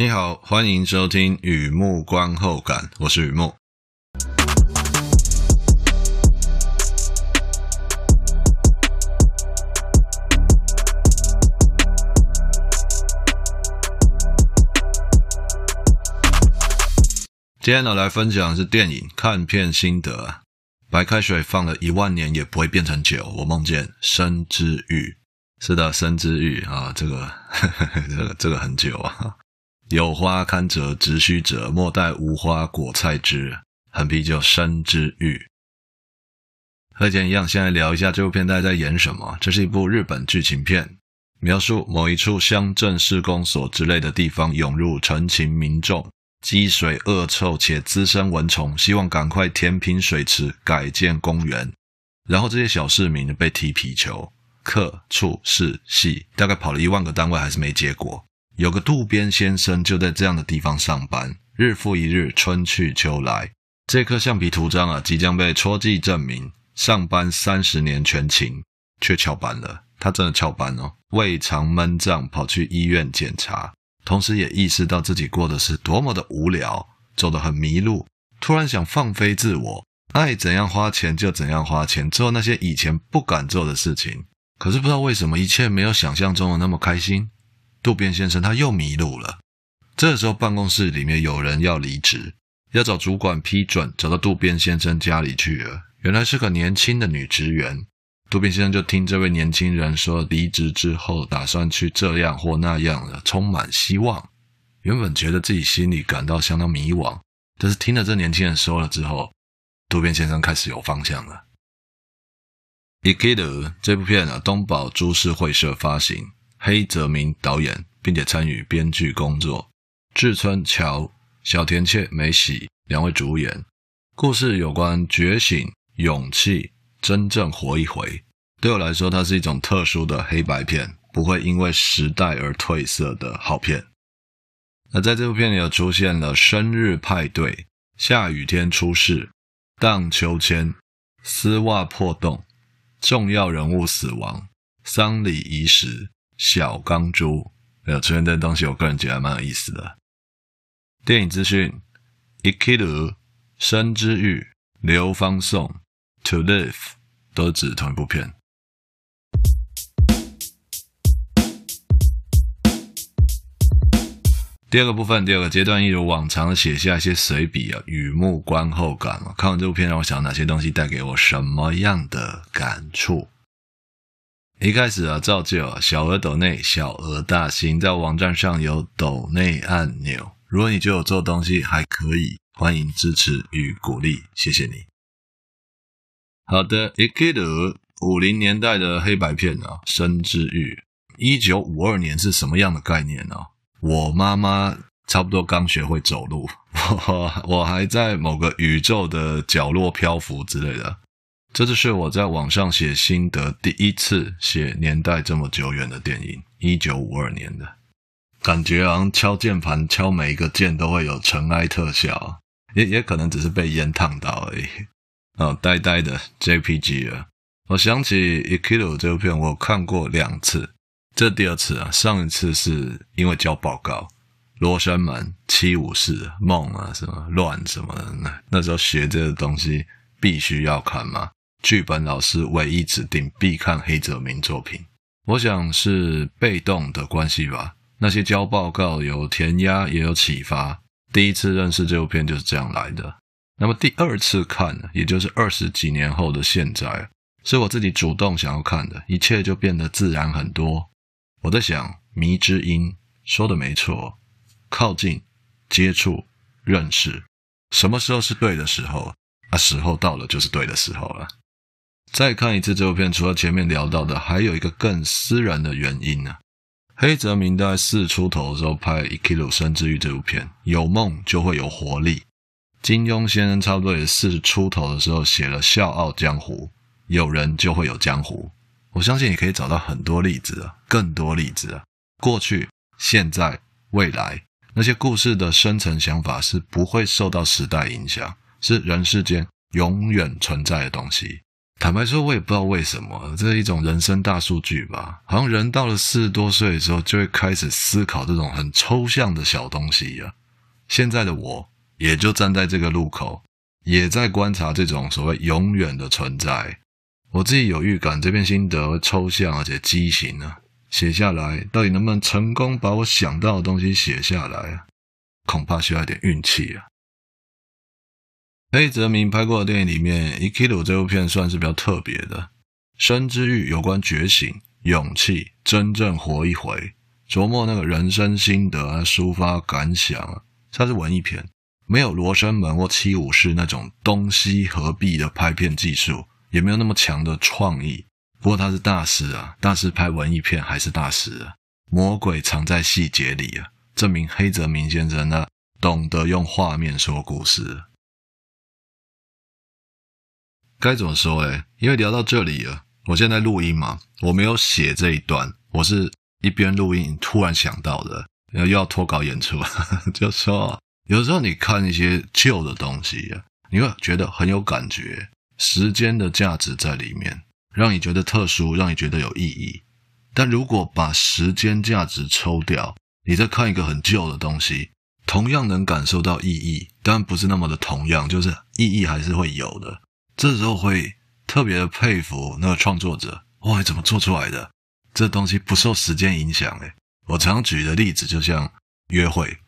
你好，欢迎收听雨木观后感，我是雨木。今天呢，来分享的是电影看片心得。白开水放了一万年也不会变成酒，我梦见生之欲。是的，生之欲啊，这个呵呵 这个这个很久啊。有花堪折直须折，莫待无花果菜枝。横批就生之欲。和以前一样，先来聊一下这部片大家在演什么。这是一部日本剧情片，描述某一处乡镇市公所之类的地方涌入成群民众，积水恶臭且滋生蚊虫，希望赶快填平水池，改建公园。然后这些小市民被踢皮球，客、处、事、系，大概跑了一万个单位，还是没结果。有个渡边先生就在这样的地方上班，日复一日，春去秋来。这颗橡皮图章啊，即将被戳记证明。上班三十年全勤，却翘班了。他真的翘班哦，胃肠闷胀，跑去医院检查，同时也意识到自己过得是多么的无聊，走得很迷路。突然想放飞自我，爱怎样花钱就怎样花钱，做那些以前不敢做的事情。可是不知道为什么，一切没有想象中的那么开心。渡边先生他又迷路了。这时候，办公室里面有人要离职，要找主管批准，找到渡边先生家里去了。原来是个年轻的女职员。渡边先生就听这位年轻人说，离职之后打算去这样或那样的，充满希望。原本觉得自己心里感到相当迷惘，但是听了这年轻人说了之后，渡边先生开始有方向了。《生きる》这部片啊，东宝株式会社发行。黑泽明导演，并且参与编剧工作，志村乔、小田切美喜两位主演。故事有关觉醒、勇气、真正活一回。对我来说，它是一种特殊的黑白片，不会因为时代而褪色的好片。那在这部片里，有出现了生日派对、下雨天出事、荡秋千、丝袜破洞、重要人物死亡、丧礼仪式。小钢珠没有出现这东西，我个人觉得蛮有意思的。电影资讯：生きる、生之欲、流芳颂、To Live 都指同一部片。第二个部分，第二个阶段，一如往常的写下一些随笔啊，雨木观后感。看完这部片，让我想到哪些东西带给我什么样的感触？一开始啊，照旧啊，小额抖内，小额大新，在网站上有抖内按钮。如果你觉得我做东西还可以，欢迎支持与鼓励，谢谢你。好的，生きる五零年代的黑白片啊，生之欲。一九五二年是什么样的概念呢？我妈妈差不多刚学会走路，我我还在某个宇宙的角落漂浮之类的。这就是我在网上写心得第一次写年代这么久远的电影，一九五二年的，感觉好像敲键盘敲每一个键都会有尘埃特效，也也可能只是被烟烫到而已。哦，呆呆的 JPG 了。我想起《生きる》这部片，我看过两次，这第二次啊，上一次是因为交报告，《罗生门》《七武士》《梦》啊什么乱什么的，那时候学这个东西必须要看嘛。剧本老师唯一指定必看黑泽明作品，我想是被动的关系吧。那些交报告有填鸭，也有启发。第一次认识这部片就是这样来的。那么第二次看，也就是二十几年后的现在，是我自己主动想要看的，一切就变得自然很多。我在想，迷之音说的没错，靠近、接触、认识，什么时候是对的时候？啊，时候到了，就是对的时候了。再看一次这部片，除了前面聊到的，还有一个更私人的原因呢、黑泽明在四出头的时候拍《生きる生之欲》这部片，有梦就会有活力。金庸先生差不多也四出头的时候写了《笑傲江湖》，有人就会有江湖。我相信你可以找到很多例子啊，更多例子啊。过去、现在、未来，那些故事的深层想法是不会受到时代影响，是人世间永远存在的东西。坦白说，我也不知道为什么，这是一种人生大数据吧。好像人到了四十多岁的时候，就会开始思考这种很抽象的小东西呀。现在的我，也就站在这个路口，也在观察这种所谓永远的存在。我自己有预感，这篇心得抽象而且畸形啊。写下来，到底能不能成功把我想到的东西写下来啊？恐怕需要一点运气啊。黑泽明拍过的电影里面，《生きる》这部片算是比较特别的，《生之欲》有关觉醒、勇气、真正活一回，琢磨那个人生心得，抒发感想啊。它是文艺片，没有《罗生门》或《七武士》那种东西合璧的拍片技术，也没有那么强的创意。不过他是大师啊，大师拍文艺片还是大师啊。魔鬼藏在细节里啊，证明黑泽明先生呢，懂得用画面说故事。该怎么说诶？因为聊到这里了，我现在录音嘛，我没有写这一段，我是一边录音突然想到的，然后又要脱稿演出，就说有时候你看一些旧的东西啊，你会觉得很有感觉，时间的价值在里面，让你觉得特殊，让你觉得有意义。但如果把时间价值抽掉，你再看一个很旧的东西，同样能感受到意义，但不是那么的同样，就是意义还是会有的。这时候会特别的佩服那个创作者，哇，怎么做出来的？这东西不受时间影响诶。我常举的例子就像约会，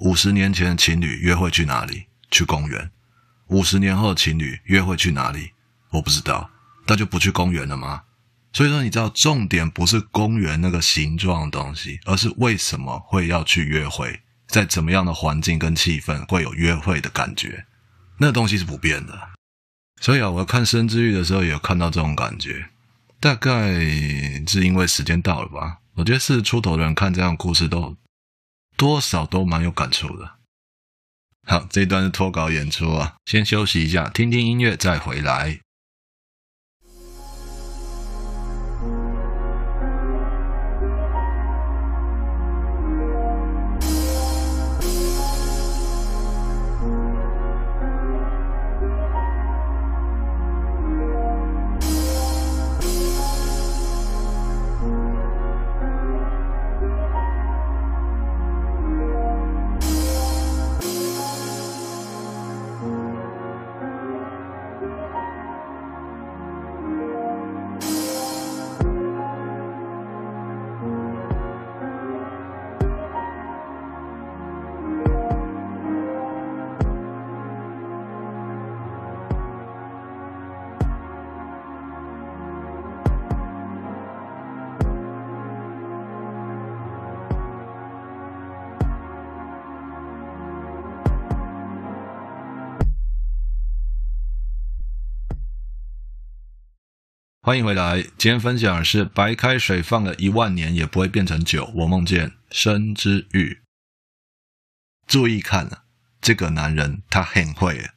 五十年前的情侣约会去哪里？去公园。五十年后的情侣约会去哪里？我不知道，那就不去公园了吗？所以说，你知道重点不是公园那个形状的东西，而是为什么会要去约会，在怎么样的环境跟气氛会有约会的感觉？那东西是不变的。所以啊，我看《生之欲》的时候，也有看到这种感觉。大概是因为时间到了吧。我觉得四十出头的人看这样的故事，都多少都蛮有感触的。好，这一段是脱稿演出啊，先休息一下，听听音乐再回来。欢迎回来，今天分享的是白开水放了一万年也不会变成酒。我梦见生之欲。注意看了，这个男人他很会。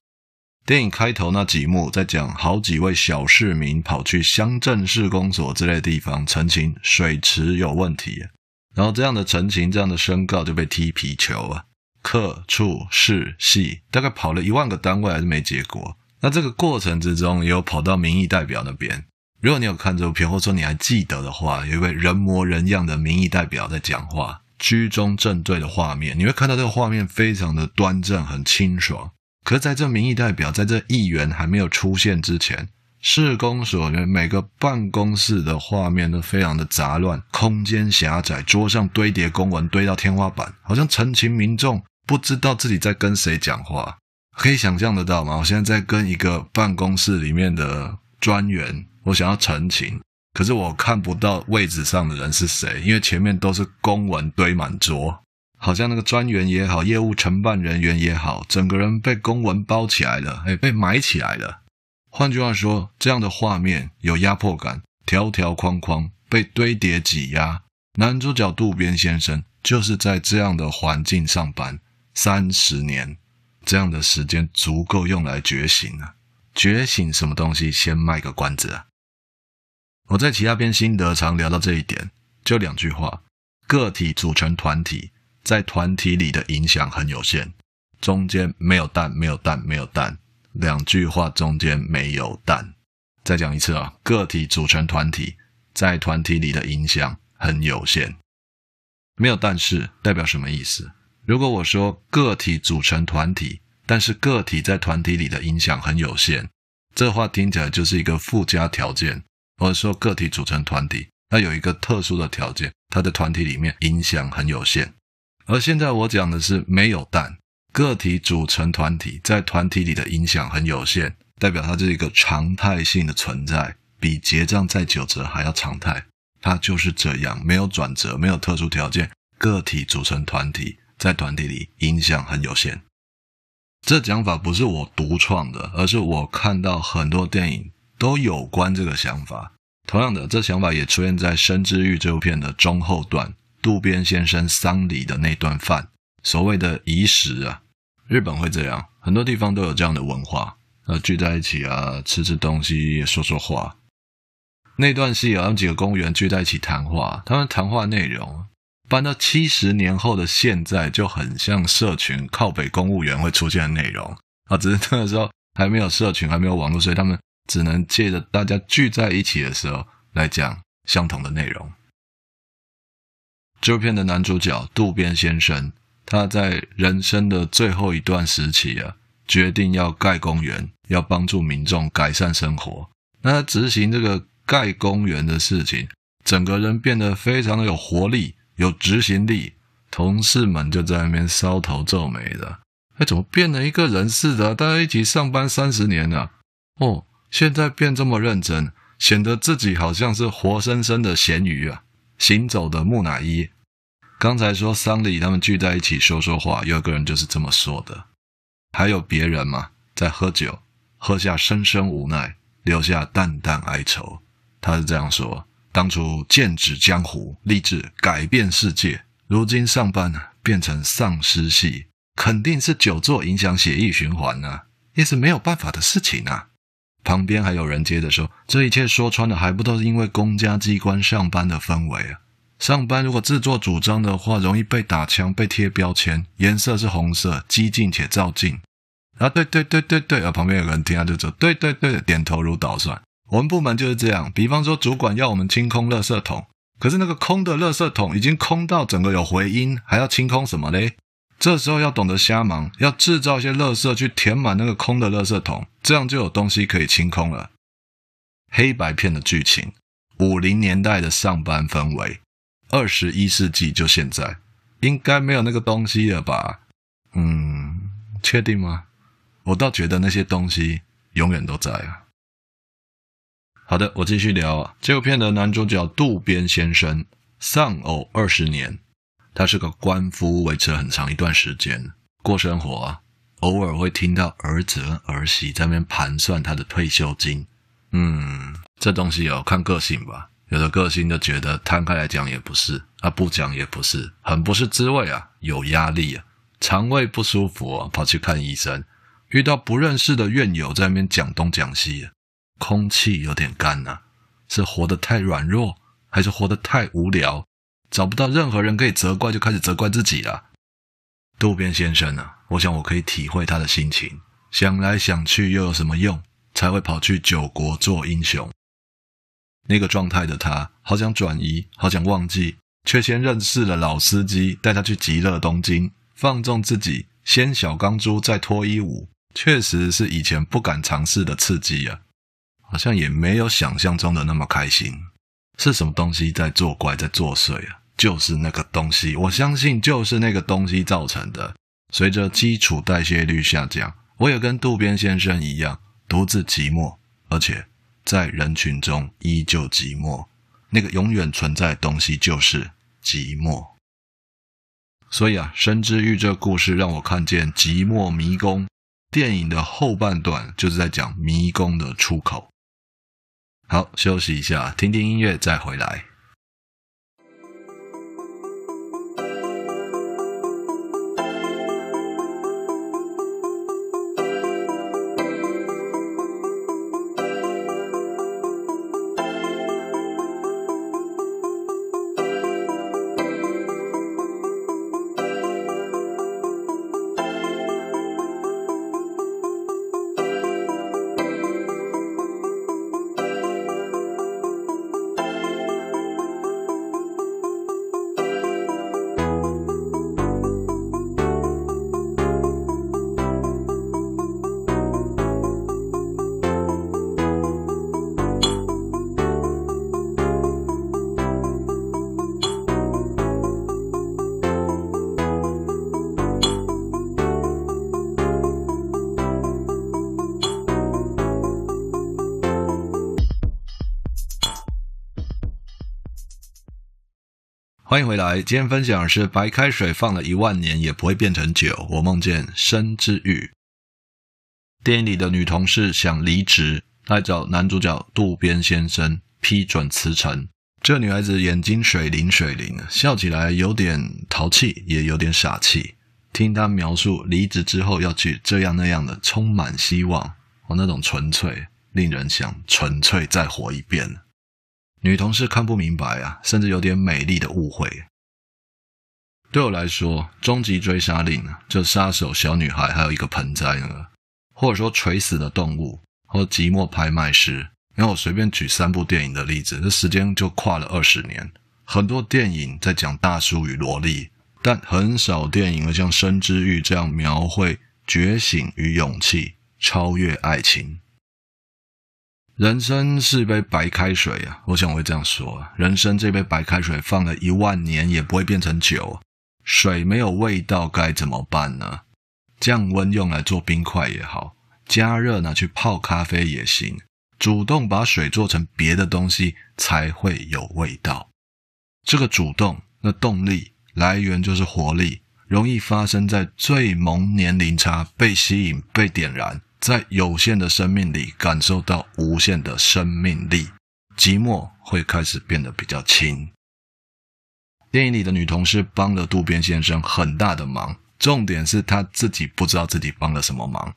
电影开头那几幕在讲好几位小市民跑去乡镇市公所之类的地方澄清水池有问题，然后这样的澄清、这样的宣告就被踢皮球啊。客、处、市、系，大概跑了一万个单位还是没结果。那这个过程之中也有跑到民意代表那边。如果你有看这部片，或者说你还记得的话，有一位人模人样的民意代表在讲话，居中正对的画面，你会看到这个画面非常的端正，很清爽。可是在这民意代表在这议员还没有出现之前，市公所里每个办公室的画面都非常的杂乱，空间狭窄，桌上堆叠公文堆到天花板，好像陈情民众不知道自己在跟谁讲话。可以想象得到吗？我现在在跟一个办公室里面的专员。我想要澄清，可是我看不到位置上的人是谁，因为前面都是公文堆满桌，好像那个专员也好，业务承办人员也好，整个人被公文包起来了，哎，被埋起来了。换句话说，这样的画面有压迫感，条条框框被堆叠挤压。男主角渡边先生就是在这样的环境上班三十年，这样的时间足够用来觉醒了。觉醒什么东西？先卖个关子啊！我在其他篇心得常聊到这一点，就两句话：个体组成团体，在团体里的影响很有限。中间没有蛋，没有蛋，没有蛋。两句话中间没有蛋，再讲一次啊，个体组成团体，在团体里的影响很有限。没有但是，代表什么意思？如果我说个体组成团体，但是个体在团体里的影响很有限，这话听起来就是一个附加条件。或者说个体组成团体，它有一个特殊的条件，它的团体里面影响很有限。而现在我讲的是没有但，个体组成团体，在团体里的影响很有限，代表它是一个常态性的存在，比结账再九折还要常态。它就是这样，没有转折，没有特殊条件。个体组成团体，在团体里影响很有限。这讲法不是我独创的，而是我看到很多电影都有关这个想法。同样的，这想法也出现在《生之欲》这部片的中后段，渡边先生丧礼的那段饭，所谓的仪式啊，日本会这样，很多地方都有这样的文化，呃，聚在一起啊，吃吃东西，说说话。那段戏啊，有几个公务员聚在一起谈话，他们谈话内容搬到七十年后的现在，就很像社群靠北公务员会出现的内容啊，只是那个时候还没有社群，还没有网络，所以他们只能借着大家聚在一起的时候来讲相同的内容。这部片的男主角渡边先生，他在人生的最后一段时期啊，决定要盖公园，要帮助民众改善生活。那他执行这个。盖公园的事情，整个人变得非常的有活力、有执行力，同事们就在那边搔头皱眉的。哎，怎么变了一个人似的？大家一起上班三十年了，哦，现在变这么认真，显得自己好像是活生生的咸鱼啊，行走的木乃伊。刚才说桑里，他们聚在一起说说话，有个人就是这么说的。还有别人嘛，在喝酒，喝下深深无奈，留下淡淡哀愁。他是这样说：当初剑指江湖，立志改变世界，如今上班变成丧尸系，肯定是久坐影响血液循环啊，也是没有办法的事情啊。旁边还有人接着说：这一切说穿了，还不都是因为公家机关上班的氛围啊？上班如果自作主张的话，容易被打枪、被贴标签，颜色是红色，激进且照进。啊，对对对对对，啊，旁边有人听他就说：对对对，点头如捣蒜。我们部门就是这样，比方说主管要我们清空垃圾桶，可是那个空的垃圾桶已经空到整个有回音，还要清空什么嘞？这时候要懂得瞎忙，要制造一些垃圾去填满那个空的垃圾桶，这样就有东西可以清空了。黑白片的剧情，五零年代的上班氛围，二十一世纪就现在，应该没有那个东西了吧？嗯，确定吗？我倒觉得那些东西永远都在啊。好的，我继续聊这部片的男主角渡边先生丧偶二十年，他是个官夫，维持了很长一段时间过生活啊，偶尔会听到儿子跟儿媳在那边盘算他的退休金。嗯，这东西哦，看个性吧，有的个性就觉得摊开来讲也不是，啊不讲也不是，很不是滋味啊，有压力啊，肠胃不舒服啊，跑去看医生，遇到不认识的院友在那边讲东讲西啊。空气有点干呐、啊，是活得太软弱，还是活得太无聊？找不到任何人可以责怪，就开始责怪自己了。渡边先生啊，我想我可以体会他的心情。想来想去又有什么用？才会跑去九国做英雄？那个状态的他，好想转移，好想忘记，却先认识了老司机，带他去极乐东京，放纵自己，先小钢珠再脱衣舞，确实是以前不敢尝试的刺激啊。好像也没有想象中的那么开心，是什么东西在作怪，在作祟啊？就是那个东西，我相信就是那个东西造成的。随着基础代谢率下降，我也跟渡边先生一样，独自寂寞，而且在人群中依旧寂寞。那个永远存在的东西就是寂寞。所以啊，《生之欲》这故事让我看见寂寞迷宫。电影的后半段就是在讲迷宫的出口。好，休息一下，听听音乐，再回来。欢迎回来。今天分享的是白开水放了一万年也不会变成酒。我梦见生之欲。电影里的女同事想离职，来找男主角渡边先生批准辞呈。这女孩子眼睛水灵水灵，笑起来有点淘气，也有点傻气。听她描述离职之后要去这样那样的，充满希望，和那种纯粹，令人想纯粹再活一遍。女同事看不明白啊，甚至有点美丽的误会。对我来说，《终极追杀令》就杀手小女孩，还有一个盆栽呢，或者说垂死的动物，或寂寞拍卖师。然后我随便举三部电影的例子，这时间就跨了二十年。很多电影在讲大叔与萝莉，但很少电影会像《生之欲》这样描绘觉醒与勇气，超越爱情。人生是杯白开水啊！我想我会这样说：人生这杯白开水放了一万年也不会变成酒。水没有味道该怎么办呢？降温用来做冰块也好，加热拿去泡咖啡也行。主动把水做成别的东西才会有味道。这个主动的动力来源就是活力，容易发生在最萌年龄差，被吸引、被点燃。在有限的生命里感受到无限的生命力，寂寞会开始变得比较轻。电影里的女同事帮了渡边先生很大的忙，重点是她自己不知道自己帮了什么忙，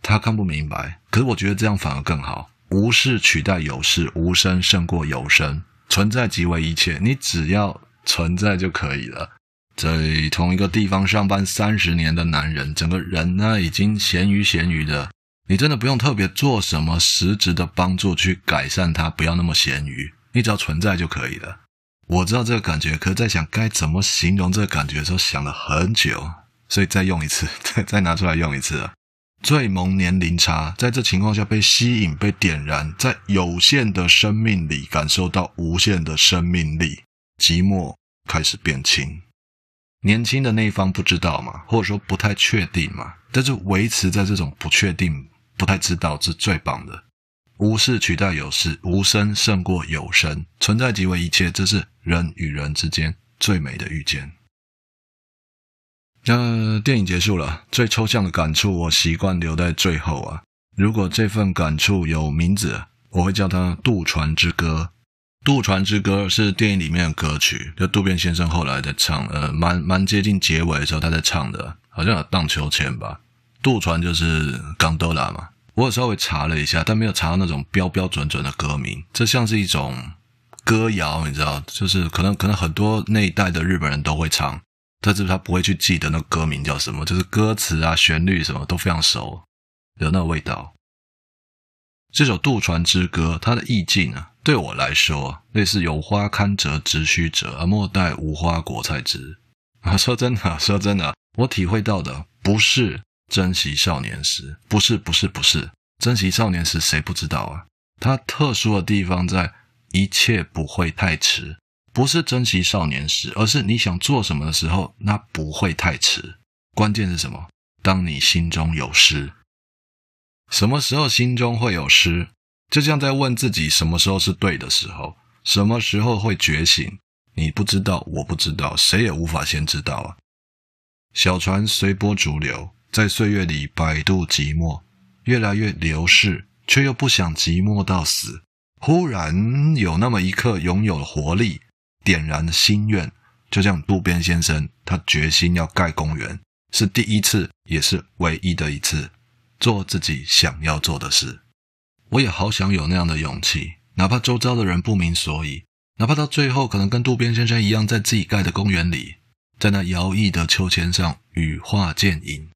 她看不明白。可是我觉得这样反而更好，无事取代有事，无声胜过有声，存在即为一切，你只要存在就可以了。在同一个地方上班三十年的男人，整个人呢已经咸鱼咸鱼的。你真的不用特别做什么实质的帮助去改善它，不要那么咸鱼，你只要存在就可以了。我知道这个感觉，可是在想该怎么形容这个感觉的时候，想了很久，所以再用一次，再再拿出来用一次啊。最萌年龄差，在这情况下被吸引、被点燃，在有限的生命里感受到无限的生命力，寂寞开始变轻。年轻的那一方不知道嘛，或者说不太确定嘛，但是维持在这种不确定。不太知道是最棒的，无事取代有事，无声胜过有声，存在即为一切，这是人与人之间最美的遇见。那电影结束了，最抽象的感触我习惯留在最后啊。如果这份感触有名字，我会叫它《渡船之歌》。《渡船之歌》是电影里面的歌曲，就渡边先生后来在唱，呃，蛮蛮接近结尾的时候他在唱的，好像有荡秋千吧。渡船就是刚多拉嘛，我有稍微查了一下，但没有查到那种标标准准的歌名。这像是一种歌谣，你知道，就是可能可能很多那一代的日本人都会唱，但是他不会去记得那歌名叫什么，就是歌词啊、旋律什么都非常熟，有那个味道。这首《渡船之歌》，它的意境啊，对我来说类似“有花堪折直须折，而莫待无花果才知”。啊，说真的，说真的，我体会到的不是。珍惜少年时，不是不是不是，珍惜少年时，谁不知道啊？它特殊的地方在一切不会太迟，不是珍惜少年时，而是你想做什么的时候，那不会太迟。关键是什么？当你心中有诗，什么时候心中会有诗？就像在问自己什么时候是对的时候，什么时候会觉醒？你不知道，我不知道，谁也无法先知道啊。小船随波逐流。在岁月里摆渡寂寞，越来越流逝，却又不想寂寞到死。忽然有那么一刻，拥有了活力，点燃了心愿。就像渡边先生，他决心要盖公园，是第一次，也是唯一的一次，做自己想要做的事。我也好想有那样的勇气，哪怕周遭的人不明所以，哪怕到最后可能跟渡边先生一样，在自己盖的公园里，在那摇曳的秋千上羽化剑影。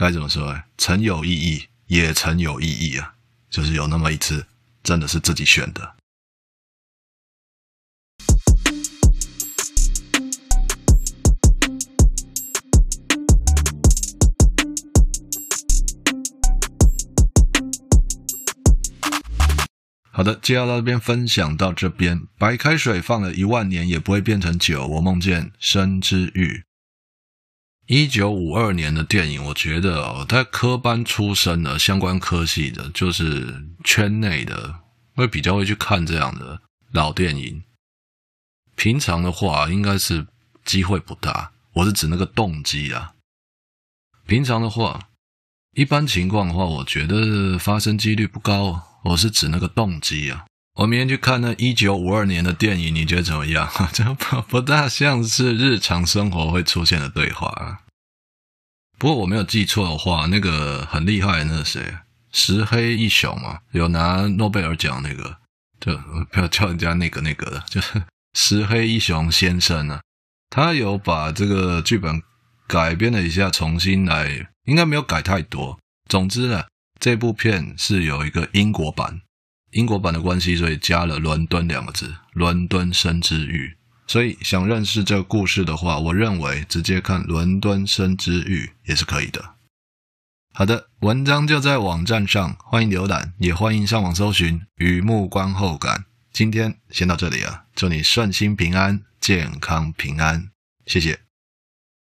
该怎么说？哎，曾有意义，也曾有意义啊！就是有那么一次，真的是自己选的。好的，接下来这边分享到这边，白开水放了一万年也不会变成酒。我梦见生之欲。一九五二年的电影，我觉得哦，在科班出身的相关科系的，就是圈内的，会比较会去看这样的老电影。平常的话，应该是机会不大。我是指那个动机啊。平常的话，一般情况的话，我觉得发生几率不高。我是指那个动机啊。我明天去看那一九五二年的电影，你觉得怎么样？这不不大像是日常生活会出现的对话啊。不过我没有记错的话，那个很厉害那个谁，石黑一雄嘛，有拿诺贝尔奖那个，就不要叫人家那个那个的，就是石黑一雄先生啊，他有把这个剧本改编了一下，重新来，应该没有改太多。总之呢，这部片是有一个英国版。英国版的关系，所以加了“伦敦”两个字，“伦敦生之欲”。所以想认识这个故事的话，我认为直接看《伦敦生之欲》也是可以的。好的，文章就在网站上，欢迎浏览，也欢迎上网搜寻《雨幕观后感》。今天先到这里啊，祝你顺心平安，健康平安，谢谢。